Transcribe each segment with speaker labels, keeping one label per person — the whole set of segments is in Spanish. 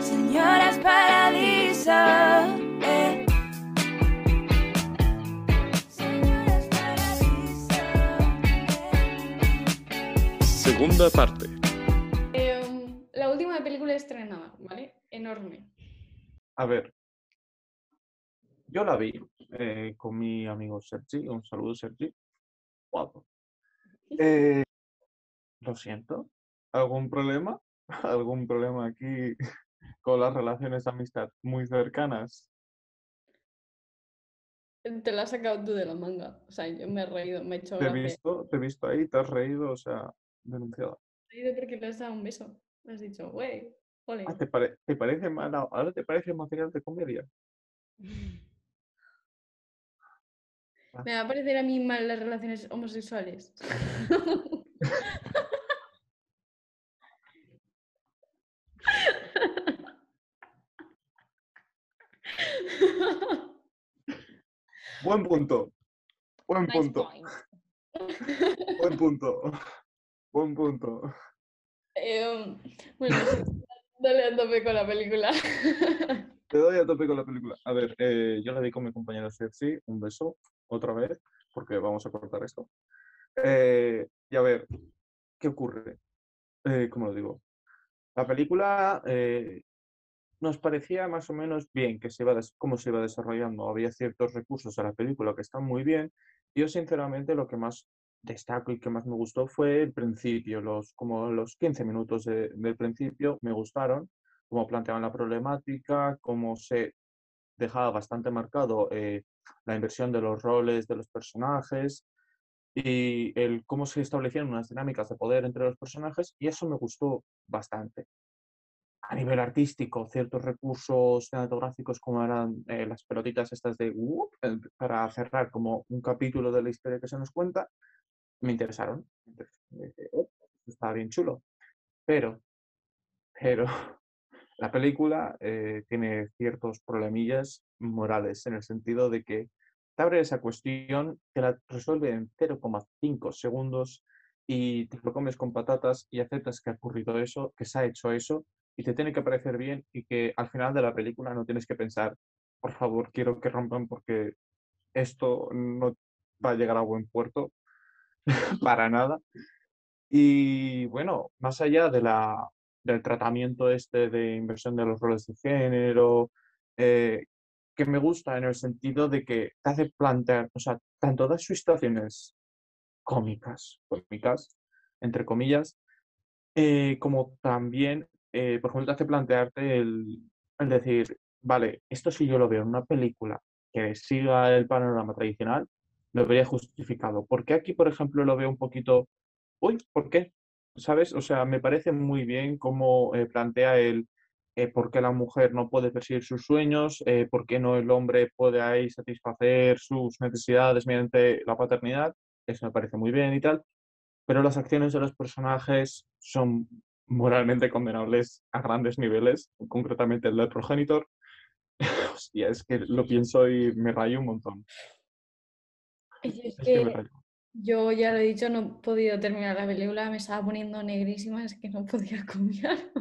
Speaker 1: Señoras Paradiso. eh. Señoras Paradiso. eh.
Speaker 2: Segunda parte.
Speaker 3: Em, la última película estrenada, ¿vale? Enorme.
Speaker 4: A ver, yo la vi eh, con mi amigo Sergi, un saludo Sergi, guapo. Eh, lo siento, ¿algún problema? ¿Algún problema aquí con las relaciones de amistad muy cercanas?
Speaker 3: Te la has sacado tú de la manga. O sea, yo me he reído, me he hecho
Speaker 4: Te he visto, te he visto ahí, te has reído, o sea, denunciada.
Speaker 3: Me he reído porque le has dado un beso. Le has dicho, güey.
Speaker 4: Ah, ¿te, pare- te parece mal? ¿Ahora te parece material de comedia?
Speaker 3: Me va a parecer a mí mal las relaciones homosexuales.
Speaker 4: Buen punto, buen
Speaker 3: Nice
Speaker 4: punto,
Speaker 3: point.
Speaker 4: buen punto, buen punto.
Speaker 3: Em, bueno, dale a tope con la película.
Speaker 4: Te doy a tope con la película. A ver, eh, yo la vi con mi compañero Sergi, un beso, otra vez, porque vamos a cortar esto. Eh, y a ver, ¿qué ocurre? Eh, ¿cómo lo digo? La película eh, nos parecía más o menos bien que se iba cómo se iba desarrollando. Había ciertos recursos a la película que están muy bien. Yo, sinceramente, lo que más destaco y que más me gustó fue el principio, los, como los 15 minutos de- del principio me gustaron cómo planteaban la problemática, cómo se dejaba bastante marcado eh, la inversión de los roles de los personajes y el cómo se establecían unas dinámicas de poder entre los personajes y eso me gustó bastante. A nivel artístico, ciertos recursos cinematográficos como eran eh, las pelotitas estas de eh, para cerrar como un capítulo de la historia que se nos cuenta, me interesaron. Dije, "Oh, está bien chulo. Pero, pero la película eh, tiene ciertos problemillas morales en el sentido de que te abre esa cuestión, te la resuelve en 0,5 segundos y te lo comes con patatas y aceptas que ha ocurrido eso, que se ha hecho eso y te tiene que parecer bien y que al final de la película no tienes que pensar, por favor, quiero que rompan porque esto no va a llegar a buen puerto para nada. Y bueno, más allá de la, del tratamiento este de inversión de los roles de género, eh, que me gusta en el sentido de que te hace plantear, o sea, tanto das sus situaciones cómicas, cómicas, entre comillas, eh, como también, eh, por ejemplo, te hace plantearte el, decir, vale, esto si yo lo veo en una película que siga el panorama tradicional, lo vería justificado. ¿Por qué aquí, por ejemplo, lo veo un poquito, uy, ¿por qué? ¿Sabes? O sea, me parece muy bien cómo eh, plantea el eh, por qué la mujer no puede perseguir sus sueños, por qué no el hombre puede ahí satisfacer sus necesidades mediante la paternidad. Eso me parece muy bien y tal pero las acciones de los personajes son moralmente condenables a grandes niveles, concretamente el del progenitor. Hostia, es que lo pienso y me rayo un montón.
Speaker 3: Y es
Speaker 4: Es que me
Speaker 3: que
Speaker 4: rayo.
Speaker 3: yo ya lo he dicho, no he podido terminar la película, me estaba poniendo negrísima, es que no podía comer.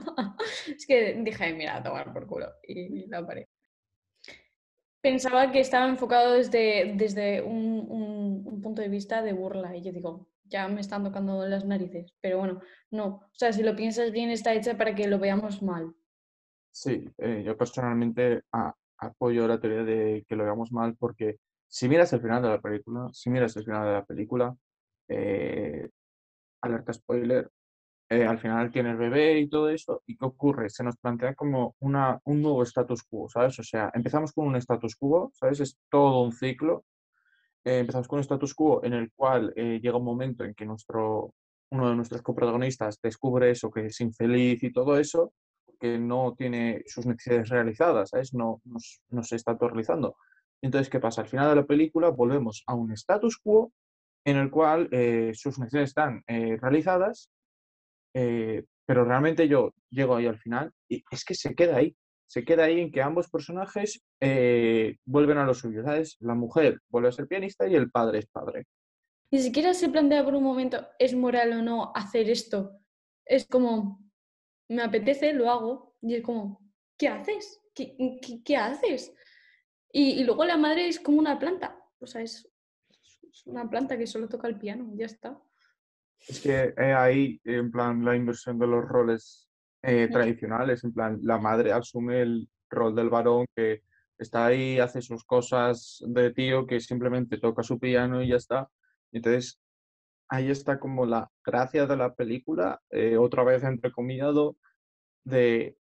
Speaker 3: es que dije, mira, a tomar por culo. Y la paré. Pensaba que estaba enfocado desde, desde un, un- un punto de vista de burla. Y yo digo, ya me están tocando las narices. Pero bueno, no. O sea, si lo piensas bien, está hecha para que lo veamos mal.
Speaker 4: Sí, eh, yo personalmente apoyo la teoría de que lo veamos mal porque si miras el final de la película, si miras el final de la película, eh, alerta spoiler, eh, al final tiene el bebé y todo eso, ¿y qué ocurre? Se nos plantea como una, un nuevo status quo, ¿sabes? O sea, empezamos con un status quo, ¿sabes? Es todo un ciclo. Eh, empezamos con un status quo en el cual eh, llega un momento en que nuestro, uno de nuestros coprotagonistas descubre eso, que es infeliz y todo eso, que no tiene sus necesidades realizadas, ¿sabes? No, no, se está autorrealizando. Entonces, ¿qué pasa? Al final de la película volvemos a un status quo en el cual eh, sus necesidades están realizadas pero realmente yo llego ahí al final y es que se queda ahí. Se queda ahí en que ambos personajes eh, vuelven a lo suyo, ¿sabes? La mujer vuelve a ser pianista y el padre es padre.
Speaker 3: Ni siquiera se plantea por un momento, ¿es moral o no hacer esto? Es como, me apetece, lo hago. Y es como, ¿qué haces? ¿Qué, qué- qué haces? Y, y luego la madre es como una planta, o sea, es, es una planta que solo toca el piano, ya está.
Speaker 4: Es que eh, ahí, en plan, la inversión de los roles eh, tradicionales, en plan, la madre asume el rol del varón que está ahí, hace sus cosas de tío, que simplemente toca su piano y ya está. Entonces, ahí está como la gracia de la película, eh, otra vez entrecomillado, de,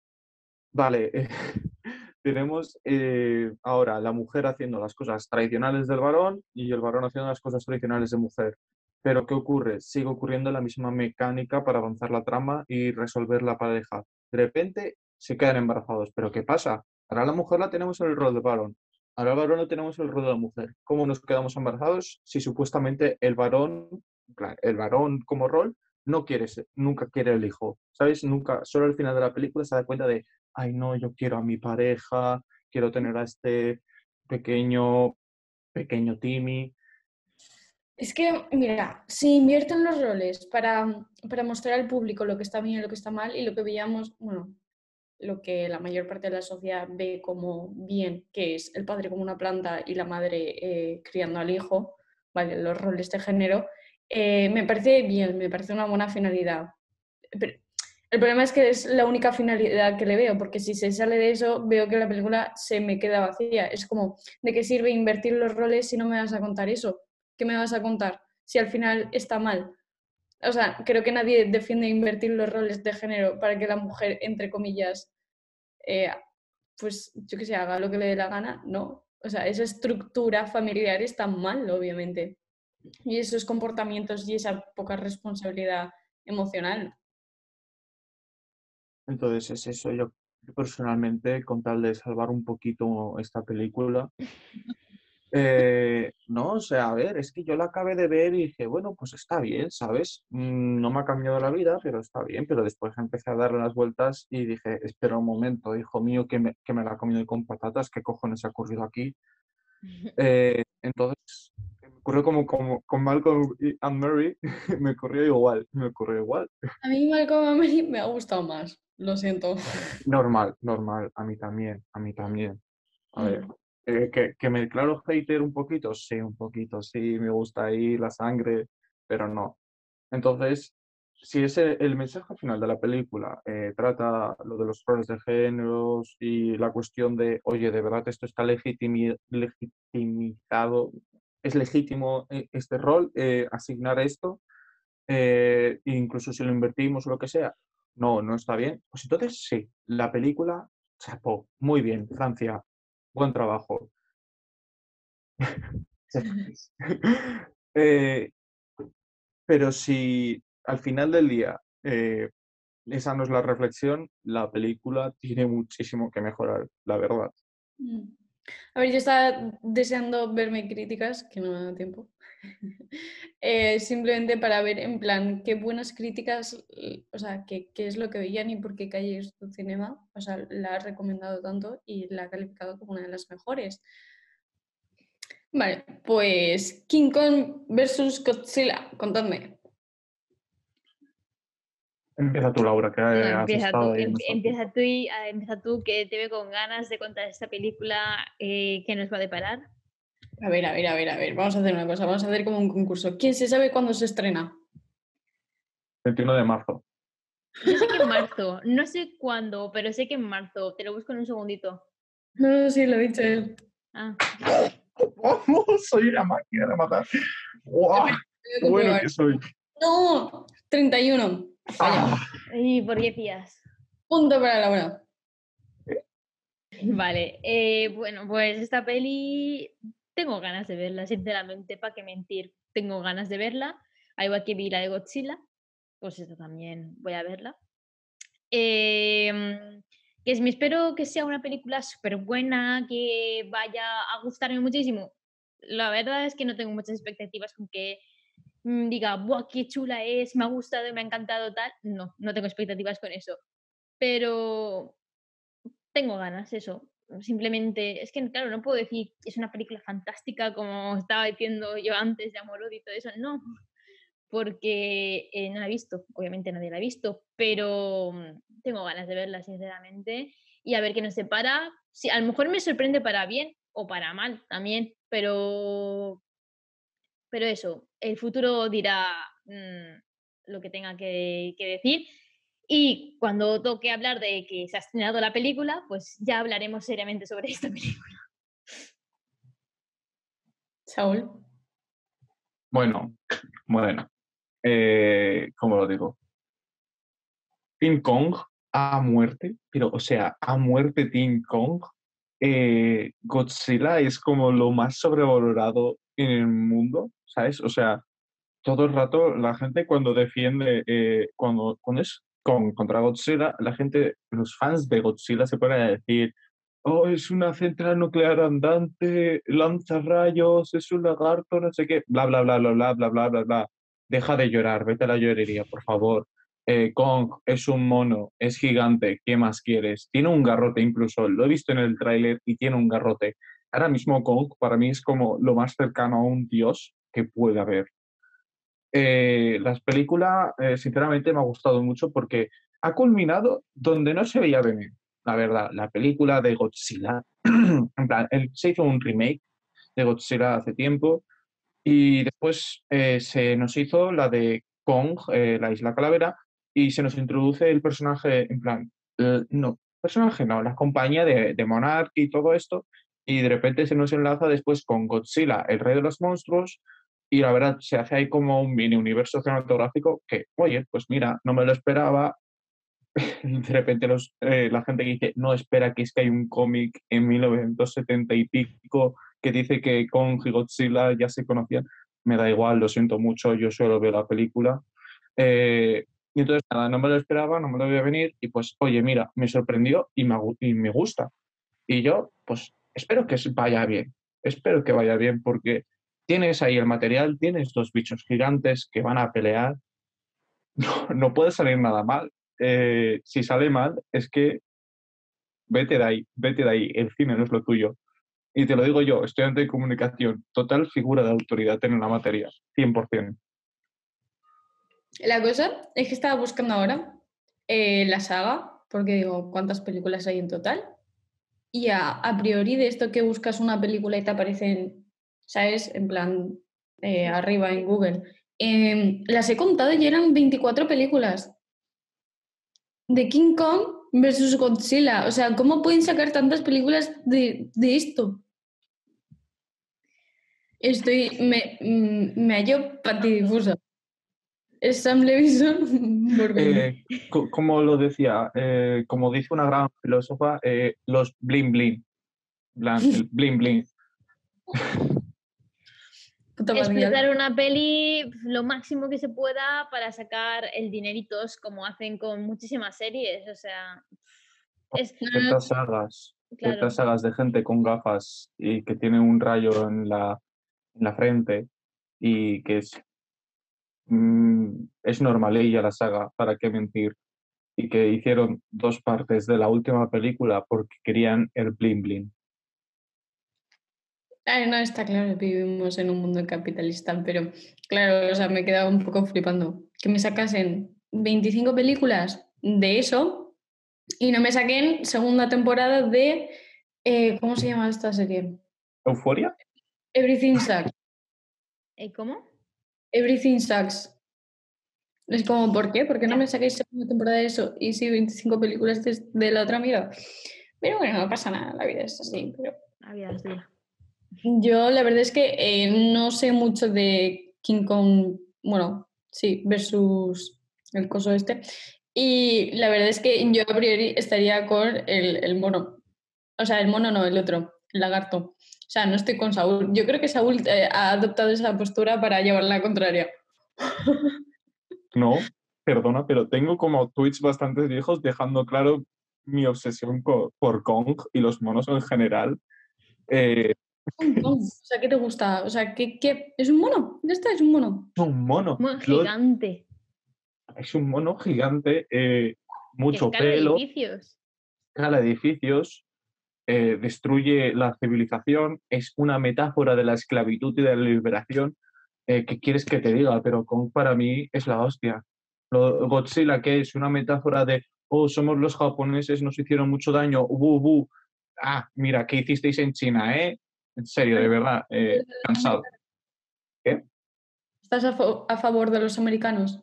Speaker 4: vale, tenemos eh, ahora la mujer haciendo las cosas tradicionales del varón y el varón haciendo las cosas tradicionales de mujer. Pero ¿qué ocurre? Sigue ocurriendo la misma mecánica para avanzar la trama y resolver la pareja. De repente se quedan embarazados. ¿Pero qué pasa? Ahora la mujer la tenemos en el rol de varón. Ahora el varón lo tenemos en el rol de la mujer. ¿Cómo nos quedamos embarazados si supuestamente el varón, el varón como rol, no quiere nunca quiere el hijo? ¿Sabes? Nunca, solo al final de la película se da cuenta de, ay no, yo quiero a mi pareja, quiero tener a este pequeño, pequeño Timmy.
Speaker 3: Es que, mira, si invierten los roles para, para mostrar al público lo que está bien y lo que está mal, y lo que veíamos, bueno, lo que la mayor parte de la sociedad ve como bien, que es el padre como una planta y la madre eh, criando al hijo, ¿vale? Los roles de género, eh, me parece bien, me parece una buena finalidad. Pero el problema es que es la única finalidad que le veo, porque si se sale de eso, veo que la película se me queda vacía. Es como, ¿de qué sirve invertir los roles si no me vas a contar eso? ¿Qué me vas a contar si al final está mal? O sea, creo que nadie defiende invertir los roles de género para que la mujer, entre comillas, eh, pues yo que sé, haga lo que le dé la gana. No. O sea, esa estructura familiar está mal, obviamente. Y esos comportamientos y esa poca responsabilidad emocional.
Speaker 4: Entonces es eso, yo yo personalmente, con tal de salvar un poquito esta película, eh, no, o sea, a ver, es que yo la acabé de ver y dije, bueno, pues está bien, ¿sabes? Mm, No me ha cambiado la vida, pero está bien, pero después empecé a darle las vueltas y dije, espera un momento, hijo mío, que me, que me la ha comido con patatas, ¿qué cojones ha ocurrido aquí? Eh, entonces, me ocurrió como, como con Malcolm y Anne Mary, me ocurrió igual, me ocurrió igual.
Speaker 3: A mí Malcolm and Mary me ha gustado más, lo siento.
Speaker 4: Normal, normal, a mí también, a mí también. A ver,
Speaker 3: Mm.
Speaker 4: Eh, que, que me declaro hater un poquito, sí, un poquito, sí, me gusta ahí la sangre, pero no. Entonces, si ese el mensaje final de la película eh, trata lo de los roles de géneros y la cuestión de, oye, de verdad esto está legitimi- legitimizado, es legítimo eh, este rol, eh, asignar esto, eh, incluso si lo invertimos o lo que sea, no, no está bien. Pues entonces sí, la película, chapó, muy bien, Francia, buen trabajo. Eh, pero si al final del día eh, esa no es la reflexión, la película tiene muchísimo que mejorar, la verdad.
Speaker 3: Mm. A ver, yo estaba deseando verme críticas, que no me da tiempo. Eh, simplemente para ver en plan qué buenas críticas, o sea, qué, qué es lo que veían y por qué Calles tu Cinema, o sea, la ha recomendado tanto y la ha calificado como una de las mejores. Vale, pues King Kong versus Godzilla, contadme.
Speaker 4: Empieza tú, Laura, que
Speaker 2: No,
Speaker 4: has
Speaker 2: empieza,
Speaker 4: estado
Speaker 2: tú,
Speaker 4: ahí
Speaker 2: em- empieza, tú y, ah, empieza tú, que te veo con ganas de contar esta película eh, que nos va a deparar.
Speaker 3: A ver, a ver, a ver, a ver, vamos a hacer una cosa, vamos a hacer como un concurso. ¿Quién se sabe cuándo se estrena?
Speaker 4: 21 de marzo.
Speaker 2: Yo sé que en marzo, no sé cuándo, pero sé que en marzo. Te lo busco en un segundito.
Speaker 3: No, no, sí, lo ha dicho él.
Speaker 2: Ah,
Speaker 4: soy una máquina de matar. ¡Guau! ¡Qué bueno que soy!
Speaker 3: No, 31. Falla.
Speaker 4: Ah,
Speaker 2: ¿Y por qué fías?
Speaker 3: Punto para Laura.
Speaker 2: Vale, eh, bueno, pues esta peli tengo ganas de verla, sinceramente, para qué mentir. Tengo ganas de verla. Al igual que vi la de Godzilla, pues esta también voy a verla. Em, que me espero que sea una película súper buena, que vaya a gustarme muchísimo. La verdad es que no tengo muchas expectativas con que mm, diga, ¡buah, qué chula es! Me ha gustado, me ha encantado, tal. No, no tengo expectativas con eso. Pero tengo ganas, eso. Simplemente, es que claro, no puedo decir es una película fantástica como estaba diciendo yo antes de Amor y todo eso. No, porque eh, no la he visto, obviamente nadie la ha visto, pero mm, tengo ganas de verla, sinceramente, y a ver qué nos separa. Sí, a lo mejor me sorprende para bien o para mal también, pero, pero eso, el futuro dirá mm, lo que tenga que, que decir. Y cuando toque hablar de que se ha estrenado la película, pues ya hablaremos seriamente sobre esta película.
Speaker 3: Saúl.
Speaker 4: Bueno, bueno. Eh, ¿Cómo lo digo? King Kong a muerte, pero o sea, a muerte King Kong. Eh, Godzilla es como lo más sobrevalorado en el mundo, ¿sabes? O sea, todo el rato la gente cuando defiende, eh, cuando, cuando es con, contra Godzilla, la gente, los fans de Godzilla se ponen a decir, oh, es una central nuclear andante, lanza rayos, es un lagarto, no sé qué, bla, bla, bla, bla, bla, bla, bla, bla, bla. Deja de llorar, vete a la llorería, por favor. Eh, Kong es un mono, es gigante, ¿qué más quieres? Tiene un garrote incluso, lo he visto en el tráiler y tiene un garrote. Ahora mismo Kong para mí es como lo más cercano a un dios que puede haber. Eh, las películas, eh, sinceramente, me ha gustado mucho porque ha culminado donde no se veía venir. La verdad, la película de Godzilla, en plan, se hizo un remake de Godzilla hace tiempo y después eh, se nos hizo la de Kong, la Isla Calavera, y se nos introduce el personaje, en plan, no, personaje no, la compañía de, de Monarch y todo esto, y de repente se nos enlaza después con Godzilla, el rey de los monstruos, y la verdad se hace ahí como un mini universo cinematográfico que, oye, pues mira, no me lo esperaba. De repente los, eh, la gente que dice, no, espera, que es que hay un cómic en 1970 y pico que dice que y Godzilla ya se conocían. Me da igual, lo siento mucho, yo solo veo la película. Eh, y entonces, nada, no me lo esperaba, no me lo voy a venir, y pues, oye, mira, me sorprendió y me, y me gusta. Y yo, pues, espero que vaya bien, espero que vaya bien, porque tienes ahí el material, tienes dos bichos gigantes que van a pelear, no, puede salir nada mal. Eh, si sale mal, es que vete de ahí, vete de ahí, el cine no es lo tuyo. Y te lo digo yo, estudiante de comunicación, total figura de autoridad en la materia, 100%.
Speaker 3: La cosa es que estaba buscando ahora eh, la saga, porque digo, ¿cuántas películas hay en total? Y a, a priori de esto que buscas una película y te aparecen, ¿sabes? En plan, eh, arriba en Google. em, las he contado y eran 24 películas. De King Kong versus Godzilla. O sea, ¿cómo pueden sacar tantas películas de, de esto? Estoy, me, mm, me hallo patidifusa. Es Sam Levinson por veinte.
Speaker 4: Eh, co- como lo decía, eh, como dice una gran filósofa, eh, los bling bling. plan, el bling bling.
Speaker 2: Explotar una peli lo máximo que se pueda para sacar el dineritos como hacen con muchísimas series. O sea, es
Speaker 4: Ciertas sagas,
Speaker 2: claro.
Speaker 4: ciertas sagas de gente con gafas y que tiene un rayo en la, en la frente y que es, mm, es normalilla la saga, ¿para qué mentir? Y que hicieron dos partes de la última película porque querían el bling bling.
Speaker 3: Ay, no, está claro, vivimos en un mundo capitalista, pero claro, o sea, me he quedado un poco flipando. Que me sacasen 25 películas de eso y no me saquen segunda temporada de, eh, ¿cómo se llama esta serie?
Speaker 4: ¿Euforia?
Speaker 3: Everything Sucks.
Speaker 2: ¿Eh, ¿Cómo?
Speaker 3: Everything Sucks. Es como, ¿por qué? ¿Por qué no me sacáis segunda temporada de eso? Y sí, 25 películas de, de la otra mierda. Pero bueno, no pasa nada, la vida es así. Pero
Speaker 2: La vida es dura.
Speaker 3: Yo la verdad es que eh, no sé mucho de King Kong, bueno, sí, versus el coso este. Y la verdad es que yo a priori estaría con el, el mono. O sea, el mono no, el otro, el lagarto. O sea, no estoy con Saúl. Yo creo que Saúl eh, ha adoptado esa postura para llevar la contraria.
Speaker 4: No, perdona, pero tengo como tweets bastante viejos dejando claro mi obsesión por Kong y los monos en general. Eh,
Speaker 3: Un mono. O sea, ¿qué te gusta? O sea, ¿qué, qué? ¿Es un mono? Ya está, es un mono.
Speaker 4: es un mono. Lo-
Speaker 2: gigante.
Speaker 4: es un mono gigante, eh, mucho
Speaker 2: escala
Speaker 4: pelo,
Speaker 2: edificios.
Speaker 4: escala edificios, eh, destruye la civilización, es una metáfora de la esclavitud y de la liberación. eh, ¿qué quieres que te diga? Pero Kong para mí es la hostia. Lo, Godzilla, que es una metáfora de, oh, somos los japoneses, nos hicieron mucho daño, bu, bu. Ah, mira, ¿qué hicisteis en China, eh? En serio, de verdad, eh, cansado.
Speaker 3: ¿Estás a, fa- a favor de los americanos?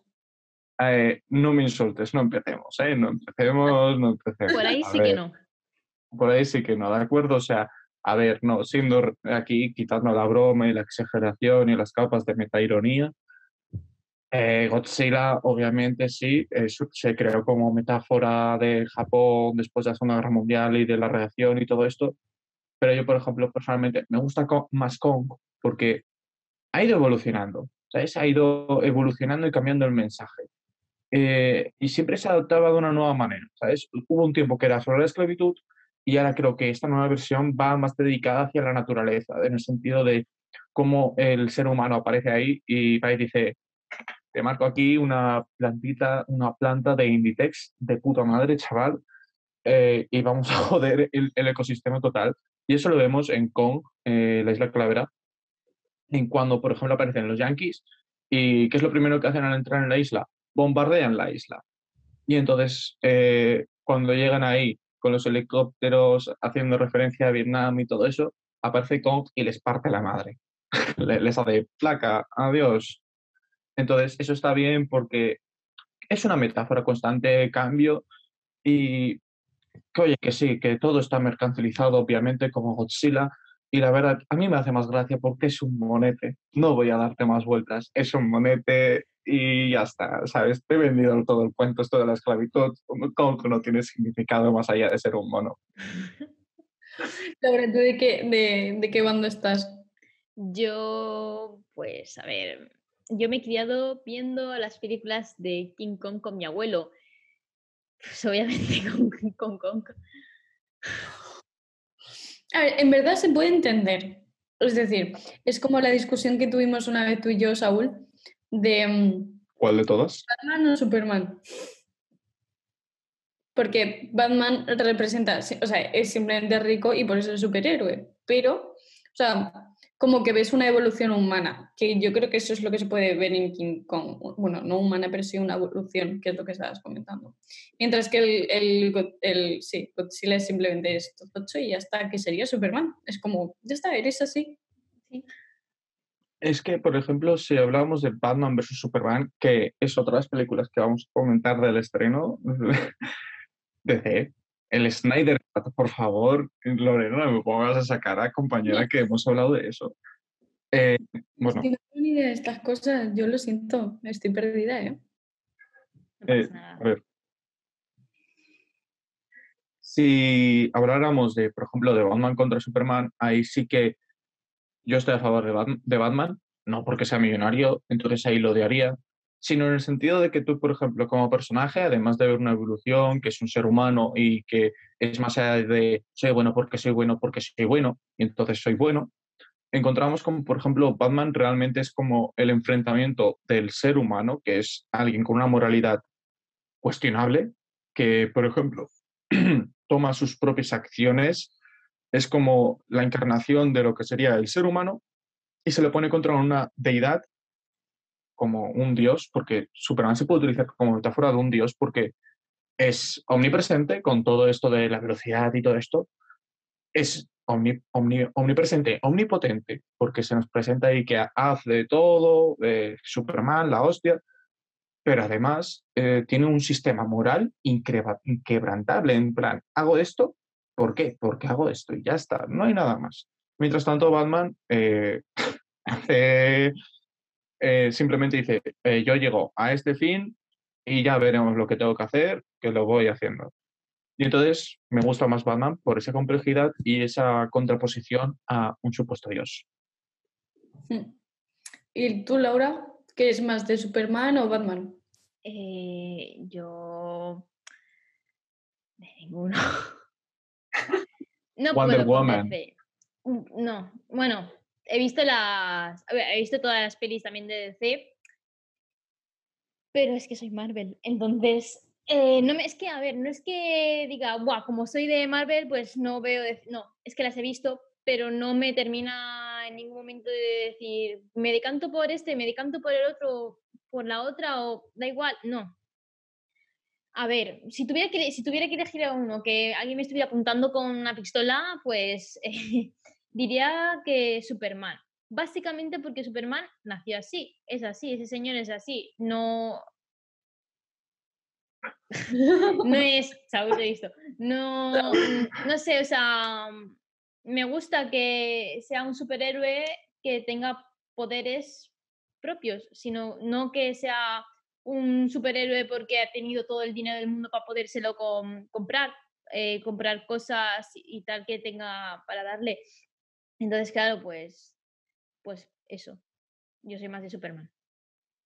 Speaker 4: Eh, no me insultes, no empecemos, ¿eh? No empecemos, no empecemos.
Speaker 2: Por ahí
Speaker 4: A
Speaker 2: sí que no.
Speaker 4: Por ahí sí que no, ¿de acuerdo? O sea, a ver, no, siendo aquí, quitando la broma y la exageración y las capas de metaironía, eh, Godzilla, obviamente, sí, es- se creó como metáfora de Japón después de la Segunda Guerra Mundial y de la reacción y todo esto. Pero yo, por ejemplo, personalmente, me gusta más Kong porque ha ido evolucionando, ¿sabes? Ha ido evolucionando y cambiando el mensaje. Eh, y siempre se adaptaba de una nueva manera, ¿sabes? Hubo un tiempo que era sobre la esclavitud y ahora creo que esta nueva versión va más dedicada hacia la naturaleza, en el sentido de cómo el ser humano aparece ahí y dice, te marco aquí una plantita, una planta de Inditex de puta madre, chaval, eh, y vamos a joder el, el ecosistema total. Y eso lo vemos en Kong, eh, la isla Calavera, en cuando, por ejemplo, aparecen los yankees y ¿qué es lo primero que hacen al entrar en la isla? Bombardean la isla. Y entonces, eh, cuando llegan ahí con los helicópteros haciendo referencia a Vietnam y todo eso, aparece Kong y les parte la madre. Le- les hace placa, adiós. Entonces, eso está bien porque es una metáfora constante de cambio y que, oye, que sí, que todo está mercantilizado, obviamente, como Godzilla. Y la verdad, a mí me hace más gracia porque es un monete. No voy a darte más vueltas. Es un monete y ya está, ¿sabes? Te he vendido todo el cuento, esto de la esclavitud, como que no tiene significado más allá de ser un mono.
Speaker 3: Laura, ¿tú de qué, de, de qué bando estás?
Speaker 2: Yo, pues, a ver, yo me he criado viendo las películas de King Kong con mi abuelo. Pues obviamente con, con Kong.
Speaker 3: A ver, en verdad se puede entender. Es decir, es como la discusión que tuvimos una vez tú y yo, Saúl, de mm,
Speaker 4: ¿Cuál de todas?
Speaker 3: Batman o Superman. Porque Batman representa, sí, o sea, es simplemente rico y por eso es superhéroe. Pero, o sea, como que ves una evolución humana, que yo creo que eso es lo que se puede ver en King Kong. Bueno, no humana, pero sí una evolución, que es lo que estabas comentando. Mientras que el, el, sí, Godzilla es simplemente esto, tocho y ya está, que sería Superman. Es como, ya está, eres así.
Speaker 4: Es que, por ejemplo, si hablamos de Batman vs. Superman, que es otra de las películas que vamos a comentar del estreno, DC, el Snyder por favor, Lorena, no me pongas esa cara, compañera, que hemos hablado de eso. Eh, bueno,
Speaker 3: Es que no tengo ni idea de estas cosas, yo lo siento, estoy perdida, ¿eh?
Speaker 2: No
Speaker 4: Eh, a ver. Si habláramos de, por ejemplo, de Batman contra Superman, ahí sí que yo estoy a favor de Batman, no porque sea millonario, entonces ahí lo odiaría, sino en el sentido de que tú, por ejemplo, como personaje, además de ver una evolución, que es un ser humano y que es más allá de soy bueno porque soy bueno porque soy bueno, y entonces soy bueno, encontramos como, por ejemplo, Batman realmente es como el enfrentamiento del ser humano, que es alguien con una moralidad cuestionable, que, por ejemplo, toma sus propias acciones, es como la encarnación de lo que sería el ser humano y se le pone contra una deidad como un dios, porque Superman se puede utilizar como metáfora de un dios porque es omnipresente con todo esto de la velocidad y todo esto, es omni- omni- omnipresente, omnipotente, porque se nos presenta ahí que hace todo, eh, Superman, la hostia, pero además eh, tiene un sistema moral inquebrantable, en plan, hago esto, ¿por qué? Porque hago esto y ya está, no hay nada más. Mientras tanto, Batman eh, hace, eh, simplemente dice, eh, yo llego a este fin y ya veremos lo que tengo que hacer, que lo voy haciendo. Y entonces me gusta más Batman por esa complejidad y esa contraposición a un supuesto dios.
Speaker 3: Mm. ¿Y tú, Laura, qué es más de Superman o Batman?
Speaker 2: Eh, yo. De ninguno. no
Speaker 4: Wonder
Speaker 2: puedo
Speaker 4: Woman.
Speaker 2: No, bueno, he visto las. he visto todas las pelis también de DC. Pero es que soy Marvel. Entonces. eh, no es que, a ver, no es que diga, Buah, como soy de Marvel, pues no veo. de-". No, es que las he visto, pero no me termina en ningún momento de decir, me decanto por este, me decanto por el otro, por la otra, o da igual, no. A ver, si tuviera que, si tuviera que elegir a uno, que alguien me estuviera apuntando con una pistola, pues diría que Superman. Básicamente porque Superman nació así, es así, ese señor es así, no, no es, Saúl, he visto. No, no sé, o sea, mm, me gusta que sea un superhéroe que tenga poderes propios, sino no que sea un superhéroe porque ha tenido todo el dinero del mundo para podérselo com- comprar, eh, comprar cosas y tal que tenga para darle. Entonces, claro, pues, pues eso. Yo soy más de Superman.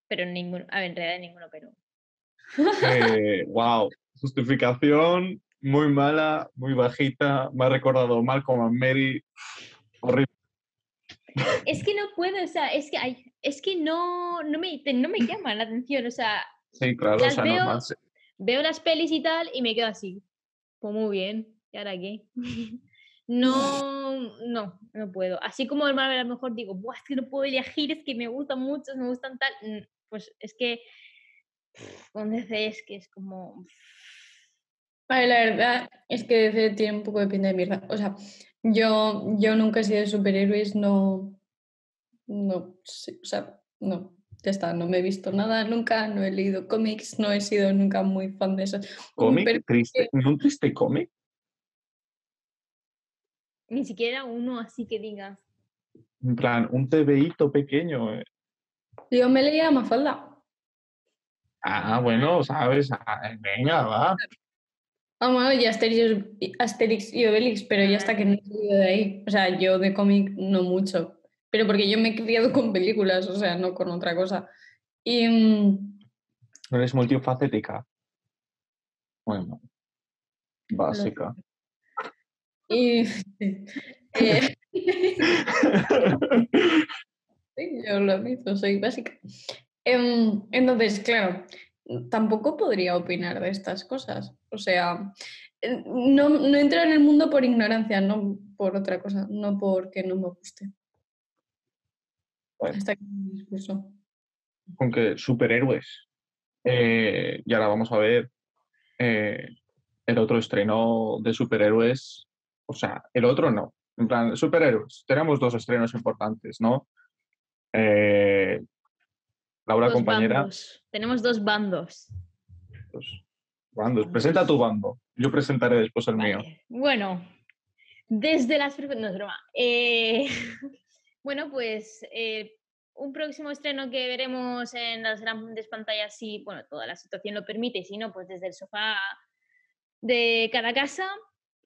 Speaker 2: Pero ninguno, a ver, en realidad ninguno, pero
Speaker 4: Eh, wow, justificación muy mala, muy bajita. Me ha recordado Malcolm and Mary. Horrible.
Speaker 2: Es que no puedo, o sea, es que, hay, es que no, no, me, no me llama la atención, o sea,
Speaker 4: Sí, claro, o sea,
Speaker 2: veo-
Speaker 4: normal. sí.
Speaker 2: veo las pelis y tal y me quedo así, pues muy bien, ¿y ahora qué? No, no, no puedo. Así como el Marvel a lo mejor digo, Buah, es que no puedo elegir, es que me gustan muchos, me gustan tal, mm, pues es que con DC es que es como...
Speaker 3: Ver, la verdad es que DC tiene un poco de pinta de mierda. O sea, yo, yo nunca he sido de superhéroes, no. No, sé, o sea, no. Ya está, no me he visto nada nunca, no he leído cómics, no he sido nunca muy fan de eso.
Speaker 4: ¿Cómic?
Speaker 3: pero-
Speaker 4: ¿Triste? ¿No un triste cómic?
Speaker 2: Ni siquiera uno así que diga.
Speaker 4: En plan, un TVito pequeño. eh.
Speaker 3: Yo me leía Mafalda.
Speaker 4: Ah, bueno, sabes. Ah, venga, va.
Speaker 3: Ah, bueno, y Asterix, y Asterix y Obelix, pero ya está que no he salido de ahí. O sea, yo de cómic no mucho, pero porque yo me he criado con películas, o sea, no con otra cosa. Y mm,
Speaker 4: Eres multifacética. Bueno, básica.
Speaker 3: Y eh, sí, yo lo mismo, soy básica. Em, entonces, claro, tampoco podría opinar de estas cosas. O sea, eh, no, no entro en el mundo por ignorancia, no por otra cosa, no porque no me guste.
Speaker 4: Bueno.
Speaker 3: Hasta aquí mi discurso.
Speaker 4: con que superhéroes. Eh, y ahora vamos a ver eh, el otro estreno de superhéroes. O sea, el otro no. En plan, superhéroes. Tenemos dos estrenos importantes, ¿no? Eh, Laura,
Speaker 2: Dos
Speaker 4: compañera.
Speaker 2: bandos. Tenemos dos bandos.
Speaker 4: pues, bandos. Presenta tu bando. Yo presentaré después el mío.
Speaker 2: Bueno, desde las... No, es broma. Eh, bueno, pues eh, un próximo estreno que veremos en las grandes pantallas, si bueno, toda la situación lo permite, y si no, pues desde el sofá de cada casa,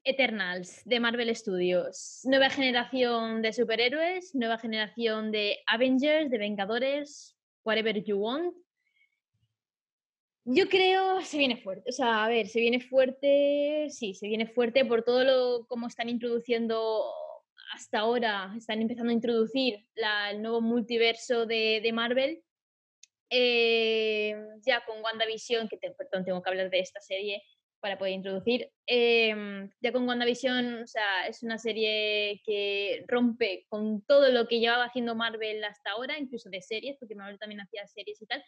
Speaker 2: Eternals, de Marvel Studios. Nueva generación de superhéroes, nueva generación de Avengers, de Vengadores, whatever you want. Yo creo se viene fuerte. O sea, a ver, se viene fuerte, sí, se viene fuerte por todo lo como están introduciendo hasta ahora, están empezando a introducir la- el nuevo multiverso de, Marvel. Eh, ya con WandaVision, que perdón, tengo que hablar de esta serie para poder introducir. em, ya con WandaVision, o sea, es una serie que rompe con todo lo que llevaba haciendo Marvel hasta ahora, incluso de series, porque Marvel también hacía series y tal,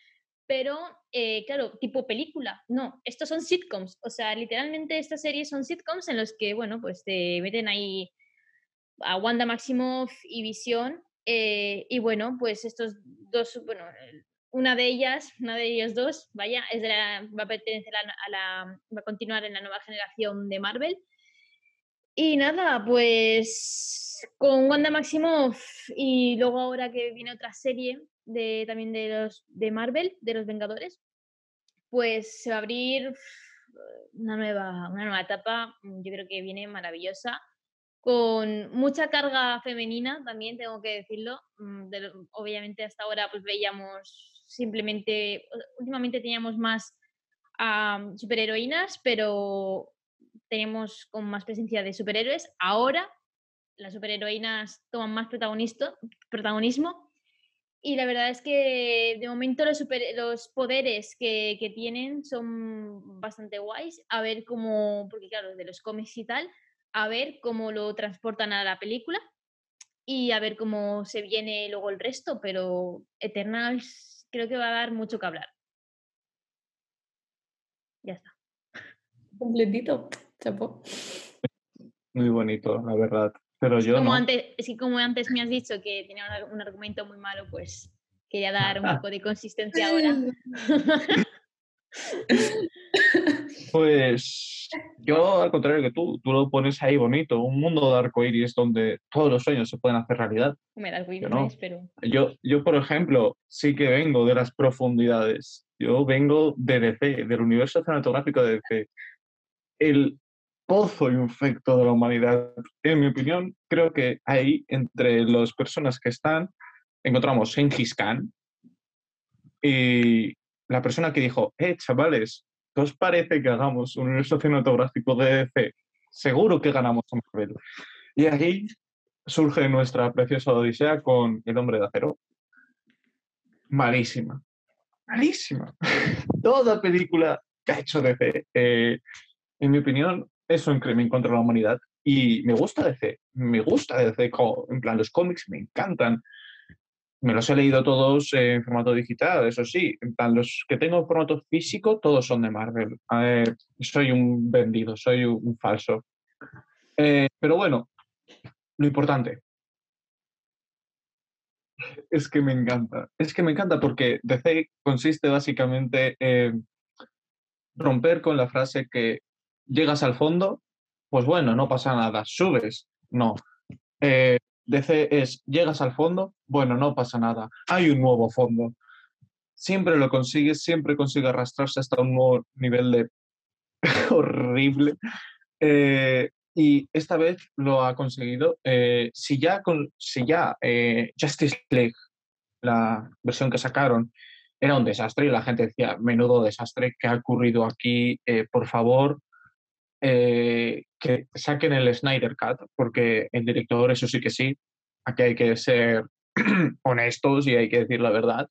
Speaker 2: pero eh, claro, tipo película, no, estos son sitcoms, o sea, literalmente estas series son sitcoms en los que, bueno, pues te meten ahí a Wanda Maximoff y Visión, eh, y bueno, pues estos dos, bueno, una de ellas, una de ellos dos, vaya, es de la- va a pertenecer a la, a la- va a continuar en la nueva generación de Marvel. Y nada, pues con Wanda Maximoff y luego ahora que viene otra serie de, también de los de Marvel, de los Vengadores, pues se va a abrir una nueva, una nueva etapa, yo creo que viene maravillosa, con mucha carga femenina también, tengo que decirlo. mm, obviamente hasta ahora pues veíamos simplemente, últimamente teníamos más a superheroínas, pero tenemos con más presencia de superhéroes. Ahora las superheroínas toman más protagonismo y la verdad es que de momento los, super- los poderes que, que tienen son bastante guays. A ver cómo, porque claro, de los cómics y tal, a ver cómo lo transportan a la película. y a ver cómo se viene luego el resto, pero Eternals creo que va a dar mucho que hablar. Ya está.
Speaker 3: Completito. Chapo.
Speaker 4: Muy bonito, la verdad. Pero yo
Speaker 2: Como
Speaker 4: no.
Speaker 2: antes, sí, como antes me has dicho que tenía un un argumento muy malo, pues quería dar un poco de consistencia ahora.
Speaker 4: Pues yo, al contrario que tú, tú lo pones ahí bonito, un mundo de arcoíris donde todos los sueños se pueden hacer realidad.
Speaker 2: Me das
Speaker 4: Yo no.
Speaker 2: pero
Speaker 4: Yo, yo, por ejemplo, sí que vengo de las profundidades. Yo vengo de DC, del universo cinematográfico de DC. El pozo infecto de la humanidad. En mi opinión, creo que ahí, entre las personas que están, encontramos Gengis Khan y la persona que dijo, eh, chavales, ¿qué os parece que hagamos un universo cinematográfico de DC? Seguro que ganamos a Marvel. Y ahí surge nuestra preciosa odisea con El Hombre de Acero. Malísima. Malísima. Toda película que ha hecho DC, eh, en mi opinión, es un crimen contra la humanidad. Y me gusta DC. Me gusta DC. En plan, los cómics me encantan. Me los he leído todos en formato digital, eso sí. En los que tengo en formato físico, todos son de Marvel. A ver, soy un vendido, soy un, un falso. Eh, pero bueno, lo importante es que me encanta. Es que me encanta porque DC consiste básicamente en romper con la frase que llegas al fondo, pues bueno, no pasa nada, subes. No. Eh, DC es llegas al fondo, bueno, no pasa nada, hay un nuevo fondo. Siempre lo consigues, siempre consigue arrastrarse hasta un nuevo nivel de horrible. Eh, y esta vez lo ha conseguido. Eh, si ya, con, si ya eh, Justice League, la versión que sacaron, era un desastre y la gente decía, menudo desastre, ¿qué ha ocurrido aquí? Por favor, eh, que saquen el Snyder Cut, porque el director, eso sí que sí, aquí hay que ser honestos y hay que decir la verdad.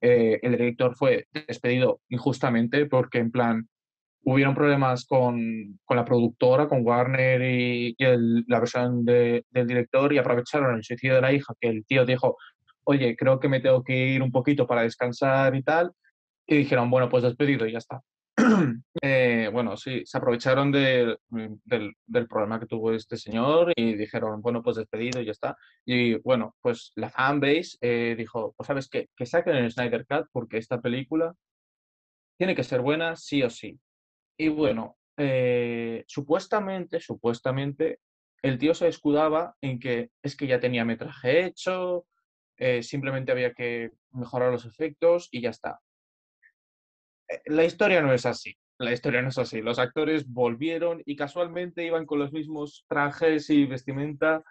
Speaker 4: Eh, el director fue despedido injustamente porque en plan hubieron problemas con, con la productora, con Warner y, y el- la versión de- del director y aprovecharon el suicidio de la hija, que el tío dijo, oye, creo que me tengo que ir un poquito para descansar y tal, y dijeron, bueno, pues despedido y ya está. Eh, bueno, sí, se aprovecharon de- del, del problema que tuvo este señor y dijeron, bueno, pues despedido y ya está. Y bueno, pues la fanbase eh, dijo, pues sabes qué, que saquen el Snyder Cut porque esta película tiene que ser buena sí o sí. Y bueno, eh, supuestamente, supuestamente, el tío se escudaba en que es que ya tenía metraje hecho, eh, simplemente había que mejorar los efectos y ya está. Eh, La historia no es así. La historia no es así. Los actores volvieron y casualmente iban con los mismos trajes y vestimenta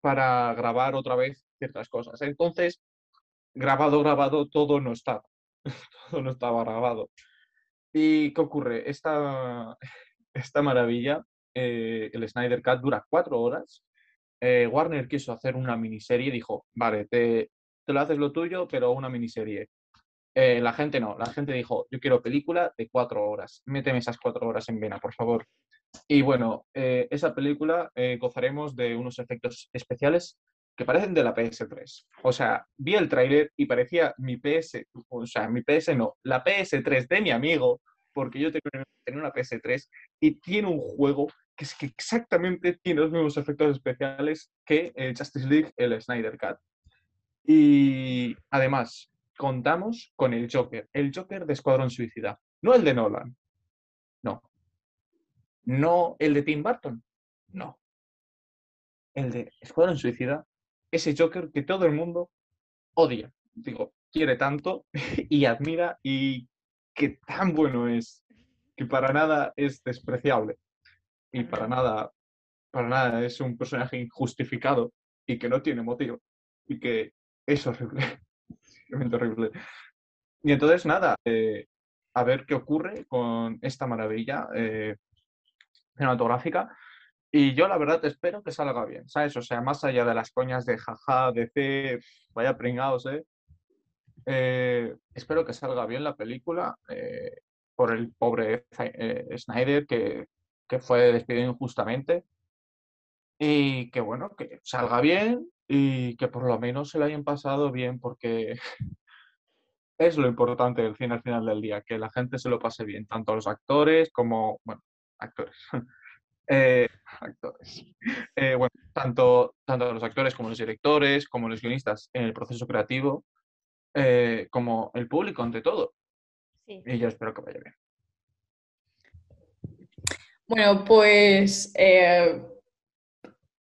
Speaker 4: para grabar otra vez ciertas cosas. Entonces, grabado, grabado, todo no estaba. todo no estaba grabado. ¿Y qué ocurre? Esta, esta maravilla, eh, el Snyder Cut, dura cuatro horas. Eh, Warner quiso hacer una miniserie y dijo, vale, te, te lo haces lo tuyo, pero una miniserie. Eh, la gente no, la gente dijo, yo quiero película de cuatro horas, méteme esas cuatro horas en vena, por favor. Y bueno, eh, esa película eh, gozaremos de unos efectos especiales que parecen de la PS3. O sea, vi el tráiler y parecía mi PS, o sea, mi PS no, la PS3 de mi amigo, porque yo tenía una PS3 y tiene un juego que es que exactamente tiene los mismos efectos especiales que eh, Justice League, el Snyder Cut. Y además, contamos con el Joker, el Joker de Escuadrón Suicida, no el de Nolan, no. No el de Tim Burton, no. El de Escuadrón Suicida, ese Joker que todo el mundo odia, digo, quiere tanto y admira y que tan bueno es, que para nada es despreciable. Y para nada, para nada es un personaje injustificado y que no tiene motivo y que es horrible, simplemente horrible. Y entonces, nada, eh, a ver qué ocurre con esta maravilla eh, cinematográfica. Y yo, la verdad, espero que salga bien, ¿sabes? O sea, más allá de las coñas de jaja, de C, vaya pringados, ¿eh? Eh, espero que salga bien la película eh, por el pobre eh, Snyder que, que fue despedido injustamente. Y que bueno, que salga bien y que por lo menos se lo hayan pasado bien porque es lo importante del cine al final del día, que la gente se lo pase bien, tanto los actores como, bueno, actores. Eh, actores. Eh, bueno, tanto, tanto los actores como los directores, como los guionistas en el proceso creativo, eh, como el público ante todo.
Speaker 2: Sí.
Speaker 4: Y yo espero que vaya bien.
Speaker 3: Bueno, pues eh,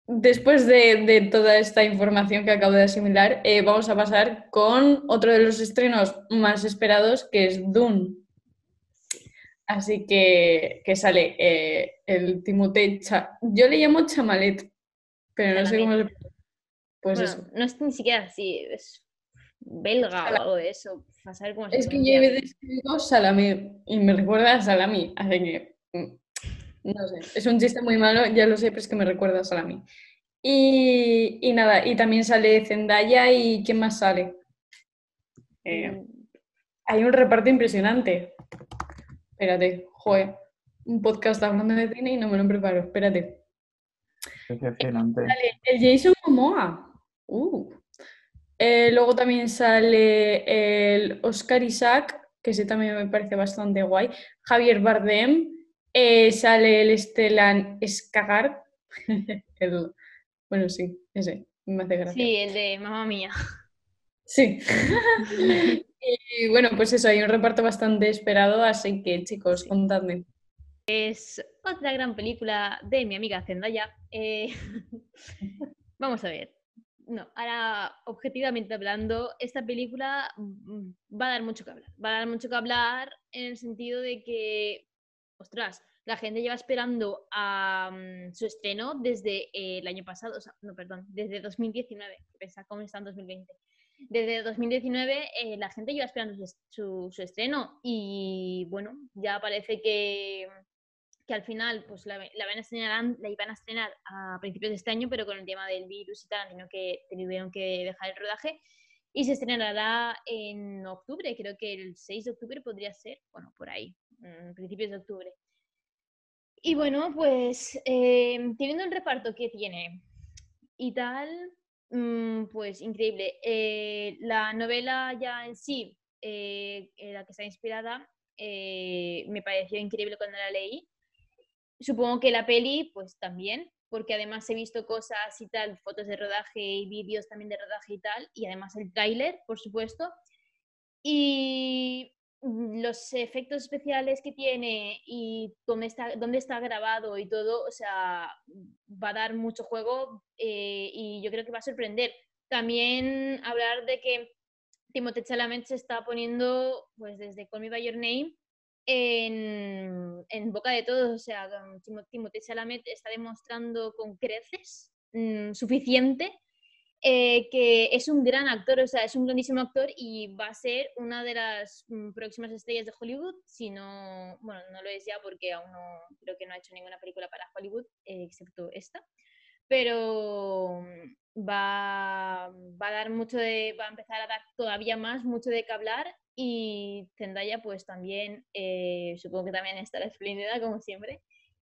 Speaker 3: después de, de toda esta información que acabo de asimilar, eh, vamos a pasar con otro de los estrenos más esperados, que es Dune. Así que, que sale eh, el Timothée Cha- Yo le llamo Chamalet, pero no sé cómo se... Pues
Speaker 2: bueno,
Speaker 3: eso.
Speaker 2: no es ni siquiera así, es belga o
Speaker 3: Sala-
Speaker 2: algo de eso. A saber cómo se
Speaker 3: Es que yo veces digo salami y me recuerda a salami, así que mm, no sé, es un chiste muy malo, ya lo sé, pero es que me recuerda a salami. Y, y nada, y también sale Zendaya y ¿quién más sale? Eh, hay un reparto impresionante. Espérate, joder, un podcast hablando de cine y no me lo preparo, espérate.
Speaker 4: Decepcionante.
Speaker 3: Sale el Jason Momoa. Uh. Eh, luego también sale el Oscar Isaac, que ese también me parece bastante guay. Javier Bardem. Eh, sale el Stellan Skarsgård. El- bueno, sí, ese. Me hace gracia.
Speaker 2: Sí, el de mamá mía.
Speaker 3: Sí. y bueno, pues eso, hay un reparto bastante esperado, así que chicos, contadme.
Speaker 2: Es otra gran película de mi amiga Zendaya. Eh, vamos a ver. No, ahora, objetivamente hablando, esta película mm, va a dar mucho que hablar. Va a dar mucho que hablar en el sentido de que, ostras, la gente lleva esperando a mm, su estreno desde eh, el año pasado, o sea, no, perdón, desde 2019, que pensaba cómo está en 2020. Desde 2019 eh, la gente lleva esperando su, su- su estreno y bueno, ya parece que, que al final pues la, la van a estrenar, la iban a estrenar a principios de este año, pero con el tema del virus y tal, tuvieron que, tuvieron que dejar el rodaje y se estrenará en octubre, creo que el 6 de octubre podría ser, bueno, por ahí, principios de octubre. Y bueno, pues eh, teniendo el reparto que tiene y tal, mm, pues increíble. Eh, la novela ya en sí, eh, en la que está inspirada, eh, me pareció increíble cuando la leí. Supongo que la peli, pues también, porque además he visto cosas y tal, fotos de rodaje y vídeos también de rodaje y tal, y además el tráiler, por supuesto. Y mm, los efectos especiales que tiene y dónde está, dónde está grabado y todo, o sea, va a dar mucho juego eh, y yo creo que va a sorprender. También hablar de que Timothée Chalamet se está poniendo, pues desde Call Me By Your Name, en, en boca de todos. O sea, Timo- Timothée Chalamet está demostrando con creces mm, suficiente eh, que es un gran actor, o sea, es un grandísimo actor y va a ser una de las mm, próximas estrellas de Hollywood, si no, bueno, no lo es ya porque aún no, creo que no ha hecho ninguna película para Hollywood, eh, excepto esta, pero mm, va, va a dar mucho de, va a empezar a dar todavía más, mucho de qué hablar y Zendaya pues también, eh, supongo que también estará espléndida como siempre,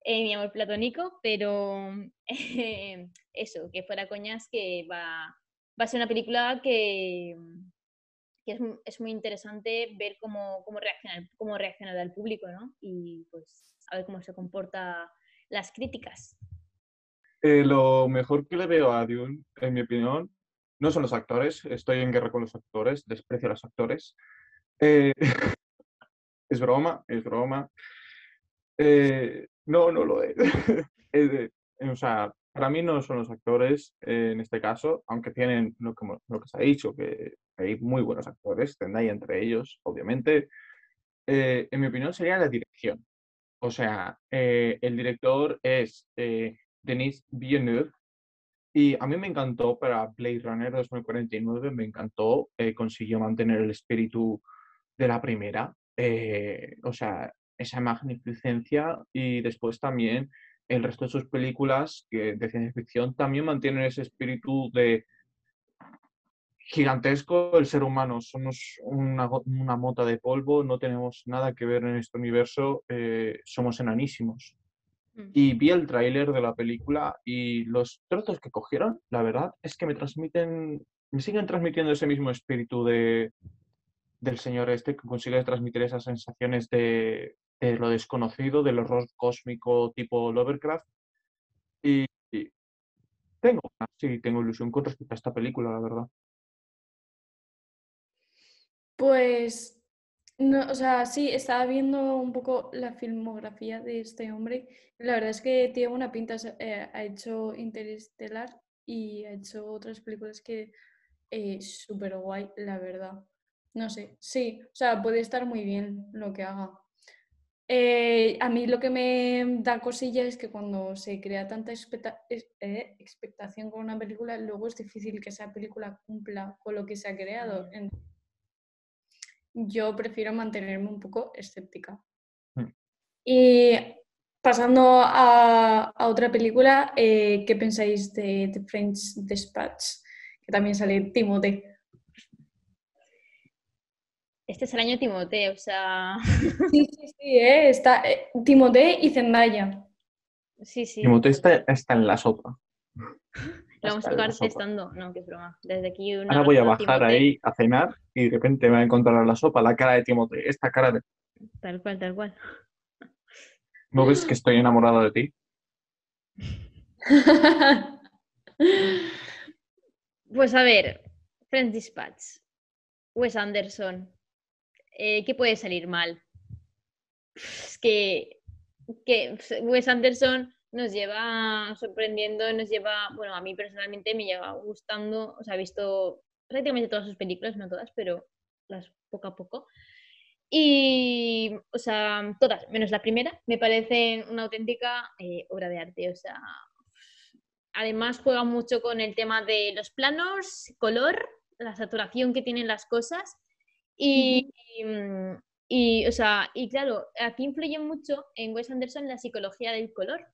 Speaker 2: eh, mi amor platónico, pero eh, eso, que fuera coñas, que va, va a ser una película que, que es, mu- es muy interesante ver cómo, cómo, reacciona, cómo reaccionará el público, ¿no? Y pues a ver cómo se comporta las críticas.
Speaker 4: Eh, lo mejor que le veo a Dune, en mi opinión, no son los actores. Estoy en guerra con los actores, desprecio a los actores. Eh, es broma, es broma. No, no lo es. Es de- o sea, para mí no son los actores eh, en este caso, aunque tienen lo que, lo que se ha dicho, que hay muy buenos actores, Zendaya entre ellos, obviamente. Eh, en mi opinión sería la dirección. O sea, eh, el director es eh, Denis Villeneuve y a mí me encantó para Blade Runner 2049, me encantó, eh, consiguió mantener el espíritu de la primera, eh, o sea, esa magnificencia y después también el resto de sus películas que, de ciencia ficción también mantienen ese espíritu de gigantesco, el ser humano somos una, una mota de polvo, no tenemos nada que ver en este universo, eh, somos enanísimos.
Speaker 2: Mm.
Speaker 4: Y vi el tráiler de la película y los trozos que cogieron, la verdad, es que me transmiten, me siguen transmitiendo ese mismo espíritu de, del señor este que consigue transmitir esas sensaciones de, de lo desconocido, del horror cósmico tipo Lovecraft. Y, y tengo, sí, tengo ilusión con respecto a esta película, la verdad.
Speaker 3: Pues, no, o sea, sí, estaba viendo un poco la filmografía de este hombre. La verdad es que tiene una pinta, eh, ha hecho Interestelar y ha hecho otras películas que eh, súper guay, la verdad. No sé, sí, o sea, puede estar muy bien lo que haga. Eh, a mí lo que me da cosilla es que cuando se crea tanta expecta- eh, expectación con una película, luego es difícil que esa película cumpla con lo que se ha creado. En- Yo prefiero mantenerme un poco escéptica.
Speaker 4: Mm.
Speaker 3: Y pasando a, a otra película, eh, ¿qué pensáis de The French Dispatch? Que también sale Timothée.
Speaker 2: Este es el año Timoteo, o sea,
Speaker 3: Sí, sí, sí, eh, está eh, Timothée y Zendaya.
Speaker 2: sí, sí.
Speaker 4: Timoteo está, está en la sopa.
Speaker 2: Lo vamos a tocar testando. No, qué broma. Desde aquí un
Speaker 4: Ahora voy a bajar ahí a cenar y de repente me va a encontrar en la sopa la cara de Timoteo. Esta cara de...
Speaker 2: Tal cual, tal cual.
Speaker 4: ¿No ves que estoy enamorado de ti?
Speaker 2: Pues a ver, Friends Dispatch, Wes Anderson, eh, ¿qué puede salir mal? Es que, Wes Anderson nos lleva sorprendiendo, nos lleva, bueno, a mí personalmente me lleva gustando, o sea, he visto prácticamente todas sus películas, no todas, pero las poco a poco. Y, o sea, todas, menos la primera, me parecen una auténtica eh, obra de arte, o sea, Además juega mucho con el tema de los planos, color, la saturación que tienen las cosas y, y, mm, y, o sea, y claro, aquí influye mucho en Wes Anderson la psicología del color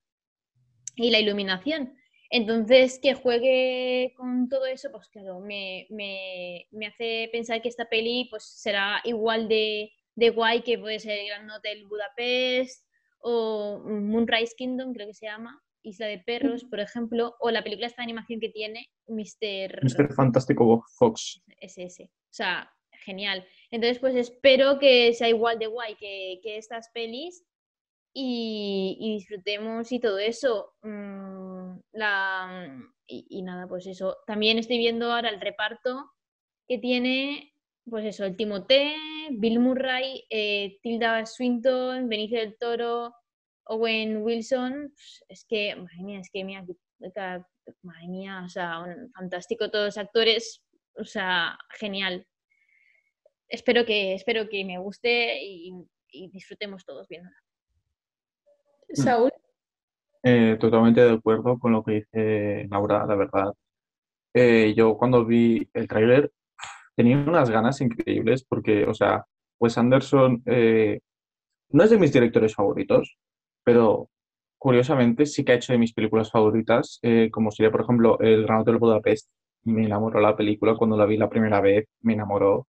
Speaker 2: y la iluminación. Entonces, que juegue con todo eso, pues claro, me, me- me hace pensar que esta peli pues, será igual de, de guay que puede ser Grand Hotel Budapest o Moonrise Kingdom, creo que se llama, Isla de Perros, por ejemplo, o la película esta de animación que tiene Mr.
Speaker 4: Mr. Fantástico Fox.
Speaker 2: SS. O sea, genial. Entonces, pues espero que sea igual de guay que, que estas pelis y, disfrutemos y todo eso. Mm, la, y, nada, pues eso. También estoy viendo ahora el reparto que tiene, pues eso, el Timothée, Bill Murray, eh, Tilda Swinton, Benicio del Toro, Owen Wilson. Pues, Es que, madre mía, es que mira, madre mía, o sea, fantástico todos los actores, o sea, genial. Espero que, espero que me guste y, y disfrutemos todos viéndola.
Speaker 3: Saúl,
Speaker 4: Eh, totalmente de acuerdo con lo que dice Laura, la verdad. Eh, yo cuando vi el tráiler tenía unas ganas increíbles porque, o sea, Wes Anderson eh, no es de mis directores favoritos, pero curiosamente sí que ha hecho de mis películas favoritas, eh, como sería, por ejemplo, El Gran Hotel Budapest. Me enamoró la película cuando la vi la primera vez, me enamoró.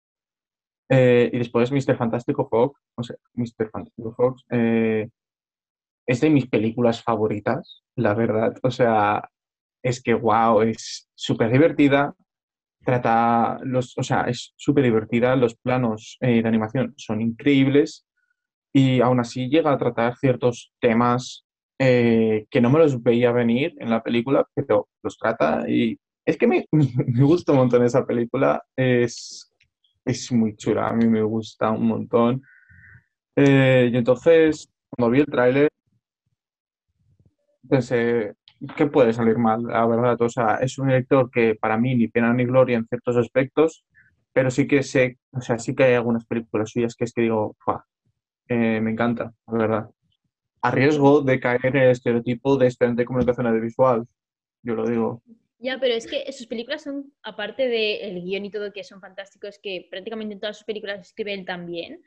Speaker 4: Eh, y después Mr. Fantástico Fox, o sea, Mr. Fantástico Fox, eh, es de mis películas favoritas, la verdad. O sea, es que, wow, es súper divertida. Trata los, o sea, es súper divertida. Los planos eh, de animación son increíbles y aún así llega a tratar ciertos temas eh, que no me los veía venir en la película, pero los trata y es que me, me gusta un montón esa película. Es, es muy chula, a mí me gusta un montón. Eh, y entonces, cuando vi el tráiler, pensé, ¿qué puede salir mal? La verdad, o sea, es un director que para mí ni pena ni gloria en ciertos aspectos, pero sí que sé, o sea, sí que hay algunas películas suyas que es que digo, "Fua, eh, me encanta, la verdad. A riesgo de caer en el estereotipo de estudiante de comunicación audiovisual, yo lo digo.
Speaker 2: Ya, pero es que sus películas son, aparte del guion y todo, que son fantásticos, que prácticamente en todas sus películas escribe él también,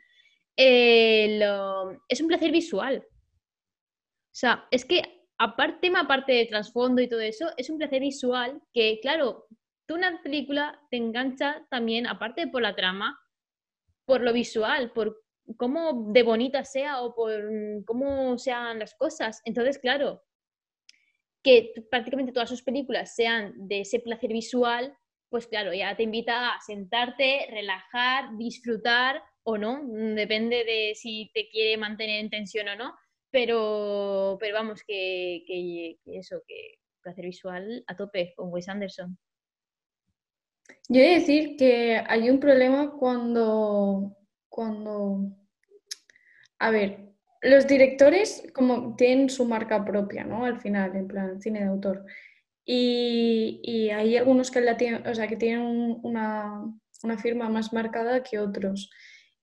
Speaker 2: eh, lo- es un placer visual. O sea, es que aparte, aparte de trasfondo y todo eso, es un placer visual que, claro, tú una película te engancha también, aparte por la trama, por lo visual, por cómo de bonita sea o por mm, cómo sean las cosas. Entonces, claro, que prácticamente todas sus películas sean de ese placer visual, pues claro, ya te invita a sentarte, relajar, disfrutar o no, mm, depende de si te quiere mantener en tensión o no, pero, pero vamos, que, que- que eso, que placer visual a tope con Wes Anderson.
Speaker 3: Yo he de decir que hay un problema cuando, cuando, a ver, los directores como tienen su marca propia, ¿no? Al final, en plan, cine de autor. Y, y hay algunos que, la tienen, o sea, que tienen un- una, una firma más marcada que otros.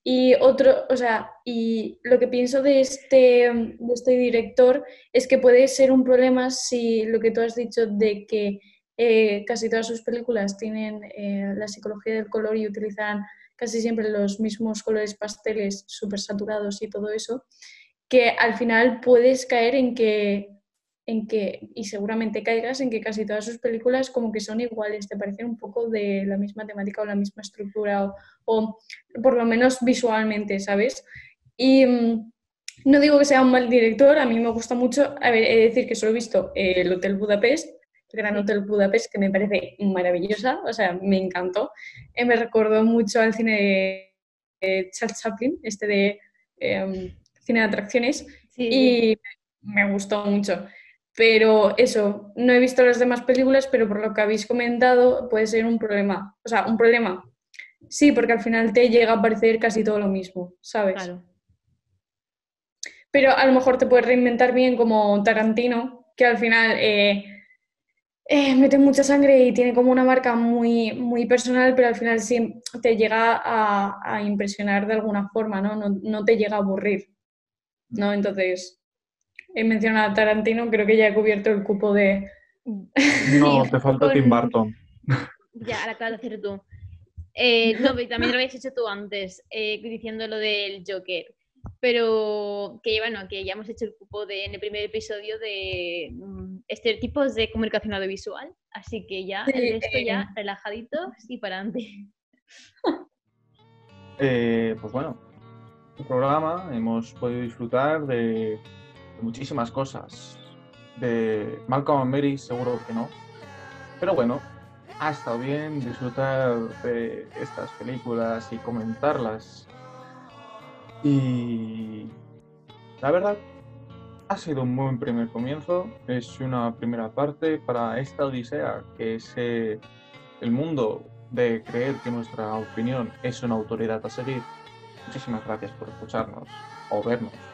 Speaker 3: Y otro, o sea, y lo que pienso de este, de este director es que puede ser un problema si lo que tú has dicho de que eh, casi todas sus películas tienen eh, la psicología del color y utilizan casi siempre los mismos colores pasteles súper saturados y todo eso, que al final puedes caer en que, en que, y seguramente caigas en que casi todas sus películas como que son iguales, te parecen un poco de la misma temática o la misma estructura, o, o por lo menos visualmente, ¿sabes? Y mm, no digo que sea un mal director, a mí me gusta mucho, a ver, he de decir que solo he visto eh, el Hotel Budapest, el Gran. Hotel Budapest, que me parece maravillosa, o sea, me encantó. Eh, me recordó mucho al cine de, de Charles Chaplin, este de em, cine de atracciones,
Speaker 2: Sí,
Speaker 3: y me gustó mucho. Pero eso, no he visto las demás películas, pero por lo que habéis comentado puede ser un problema. O sea, un problema. Sí, porque al final te llega a parecer casi todo lo mismo, ¿sabes?
Speaker 2: Claro.
Speaker 3: Pero a lo mejor te puedes reinventar bien como Tarantino, que al final eh, eh, mete mucha sangre y tiene como una marca muy, muy personal, pero al final sí te llega a, a impresionar de alguna forma, ¿no? ¿no? No te llega a aburrir, ¿no? Entonces, he mencionado a Tarantino, creo que ya he cubierto el cupo de...
Speaker 4: No, te falta Tim Burton.
Speaker 2: Ya, la acabas de hacer tú. Eh, no, pero también lo habías hecho tú antes, eh, diciendo lo del Joker. Pero que bueno, que ya hemos hecho el cupo de, en el primer episodio de mm, estereotipos de comunicación audiovisual. Así que ya,
Speaker 3: Sí,
Speaker 2: el resto ya
Speaker 3: eh.
Speaker 2: relajaditos y para adelante.
Speaker 4: Eh, pues bueno, programa hemos podido disfrutar de, muchísimas cosas. De Malcolm and Mary seguro que no. Pero bueno, ha estado bien disfrutar de estas películas y comentarlas. Y la verdad, ha sido un buen primer comienzo. Es una primera parte para esta odisea que es eh, el mundo de creer que nuestra opinión es una autoridad a seguir. Muchísimas gracias por escucharnos o vernos